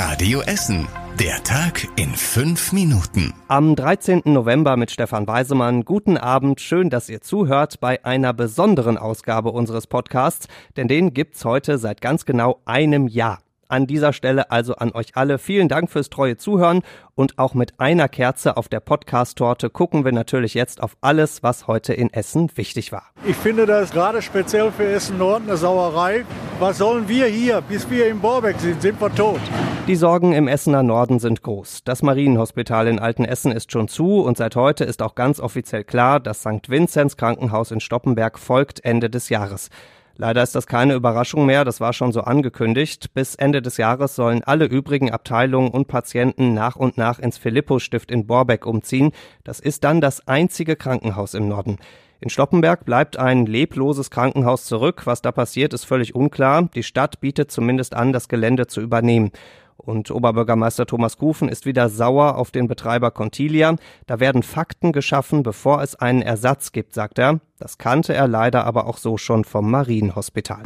Radio Essen. Der Tag in fünf Minuten. Am 13. November mit Stefan Weisemann. Guten Abend. Schön, dass ihr zuhört bei einer besonderen Ausgabe unseres Podcasts, denn den gibt's heute seit ganz genau einem Jahr. An dieser Stelle also an euch alle vielen Dank fürs treue Zuhören und auch mit einer Kerze auf der Podcast-Torte gucken wir natürlich jetzt auf alles, was heute in Essen wichtig war. Ich finde das gerade speziell für Essen Nord eine Sauerei. Was sollen wir hier? Bis wir im Borbeck sind, sind wir tot. Die Sorgen im Essener Norden sind groß. Das Marienhospital in Altenessen ist schon zu und seit heute ist auch ganz offiziell klar, das St. Vinzenz Krankenhaus in Stoppenberg folgt Ende des Jahres. Leider ist das keine Überraschung mehr, das war schon so angekündigt. Bis Ende des Jahres sollen alle übrigen Abteilungen und Patienten nach und nach ins Philippus-Stift in Borbeck umziehen. Das ist dann das einzige Krankenhaus im Norden. In Stoppenberg bleibt ein lebloses Krankenhaus zurück. Was da passiert, ist völlig unklar. Die Stadt bietet zumindest an, das Gelände zu übernehmen. Und Oberbürgermeister Thomas Kufen ist wieder sauer auf den Betreiber Contilia. Da werden Fakten geschaffen, bevor es einen Ersatz gibt, sagt er. Das kannte er leider aber auch so schon vom Marienhospital.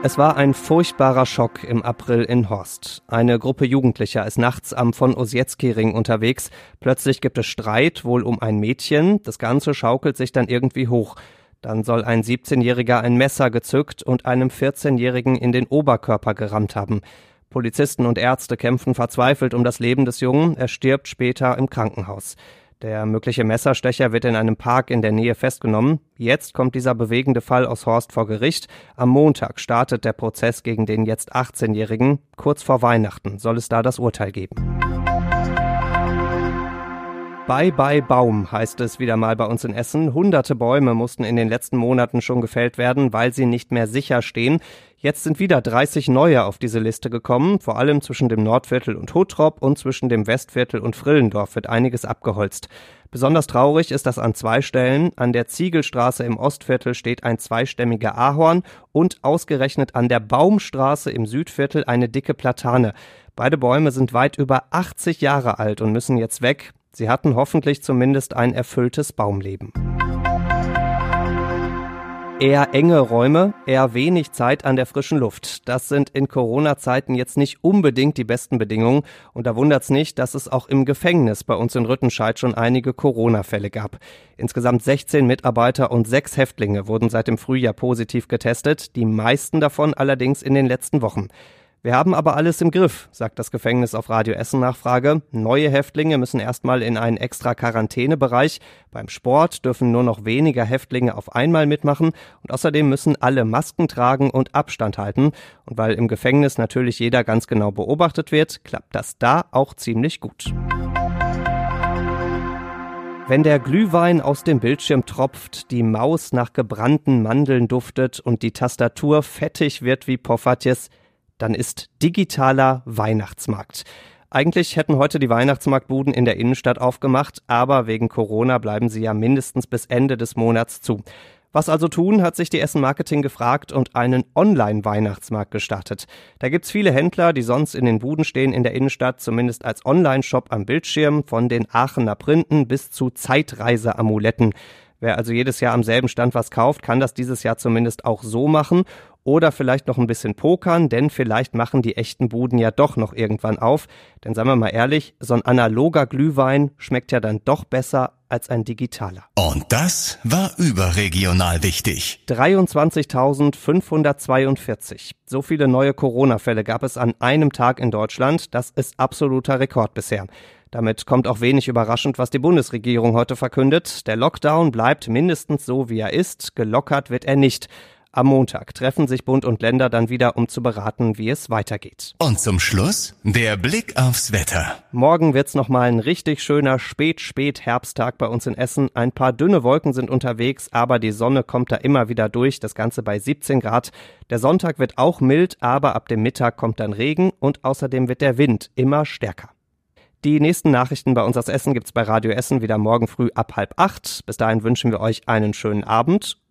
Es war ein furchtbarer Schock im April in Horst. Eine Gruppe Jugendlicher ist nachts am von Osietzky-Ring unterwegs. Plötzlich gibt es Streit, wohl um ein Mädchen. Das Ganze schaukelt sich dann irgendwie hoch. Dann soll ein 17-Jähriger ein Messer gezückt und einem 14-Jährigen in den Oberkörper gerammt haben. Polizisten und Ärzte kämpfen verzweifelt um das Leben des Jungen. Er stirbt später im Krankenhaus. Der mögliche Messerstecher wird in einem Park in der Nähe festgenommen. Jetzt kommt dieser bewegende Fall aus Horst vor Gericht. Am Montag startet der Prozess gegen den jetzt 18-Jährigen. Kurz vor Weihnachten soll es da das Urteil geben. Bye bye Baum heißt es wieder mal bei uns in Essen. Hunderte Bäume mussten in den letzten Monaten schon gefällt werden, weil sie nicht mehr sicher stehen. Jetzt sind wieder 30 neue auf diese Liste gekommen. Vor allem zwischen dem Nordviertel und Huttrop und zwischen dem Westviertel und Frillendorf wird einiges abgeholzt. Besonders traurig ist das an zwei Stellen. An der Ziegelstraße im Ostviertel steht ein zweistämmiger Ahorn und ausgerechnet an der Baumstraße im Südviertel eine dicke Platane. Beide Bäume sind weit über 80 Jahre alt und müssen jetzt weg. Sie hatten hoffentlich zumindest ein erfülltes Baumleben. Eher enge Räume, eher wenig Zeit an der frischen Luft. Das sind in Corona-Zeiten jetzt nicht unbedingt die besten Bedingungen. Und da wundert's nicht, dass es auch im Gefängnis bei uns in Rüttenscheid schon einige Corona-Fälle gab. Insgesamt 16 Mitarbeiter und sechs Häftlinge wurden seit dem Frühjahr positiv getestet, die meisten davon allerdings in den letzten Wochen. Wir haben aber alles im Griff, sagt das Gefängnis auf Radio Essen Nachfrage. Neue Häftlinge müssen erstmal in einen extra Quarantänebereich. Beim Sport dürfen nur noch weniger Häftlinge auf einmal mitmachen und außerdem müssen alle Masken tragen und Abstand halten. Und weil im Gefängnis natürlich jeder ganz genau beobachtet wird, klappt das da auch ziemlich gut. Wenn der Glühwein aus dem Bildschirm tropft, die Maus nach gebrannten Mandeln duftet und die Tastatur fettig wird wie Poffertjes, dann ist digitaler Weihnachtsmarkt. Eigentlich hätten heute die Weihnachtsmarktbuden in der Innenstadt aufgemacht, aber wegen Corona bleiben sie ja mindestens bis Ende des Monats zu. Was also tun, hat sich die Essen Marketing gefragt und einen Online-Weihnachtsmarkt gestartet. Da gibt's viele Händler, die sonst in den Buden stehen in der Innenstadt, zumindest als Online-Shop am Bildschirm, von den Aachener Printen bis zu Zeitreise-Amuletten. Wer also jedes Jahr am selben Stand was kauft, kann das dieses Jahr zumindest auch so machen oder vielleicht noch ein bisschen pokern, denn vielleicht machen die echten Buden ja doch noch irgendwann auf. Denn seien wir mal ehrlich, so ein analoger Glühwein schmeckt ja dann doch besser als ein digitaler. Und das war überregional wichtig. 23.542. So viele neue Corona-Fälle gab es an einem Tag in Deutschland. Das ist absoluter Rekord bisher. Damit kommt auch wenig überraschend, was die Bundesregierung heute verkündet. Der Lockdown bleibt mindestens so, wie er ist. Gelockert wird er nicht. Am Montag treffen sich Bund und Länder dann wieder, um zu beraten, wie es weitergeht. Und zum Schluss der Blick aufs Wetter. Morgen wird's noch mal ein richtig schöner Spät-Spät-Herbsttag bei uns in Essen. Ein paar dünne Wolken sind unterwegs, aber die Sonne kommt da immer wieder durch. Das Ganze bei 17 Grad. Der Sonntag wird auch mild, aber ab dem Mittag kommt dann Regen und außerdem wird der Wind immer stärker. Die nächsten Nachrichten bei uns aus Essen gibt's bei Radio Essen wieder morgen früh ab halb acht. Bis dahin wünschen wir euch einen schönen Abend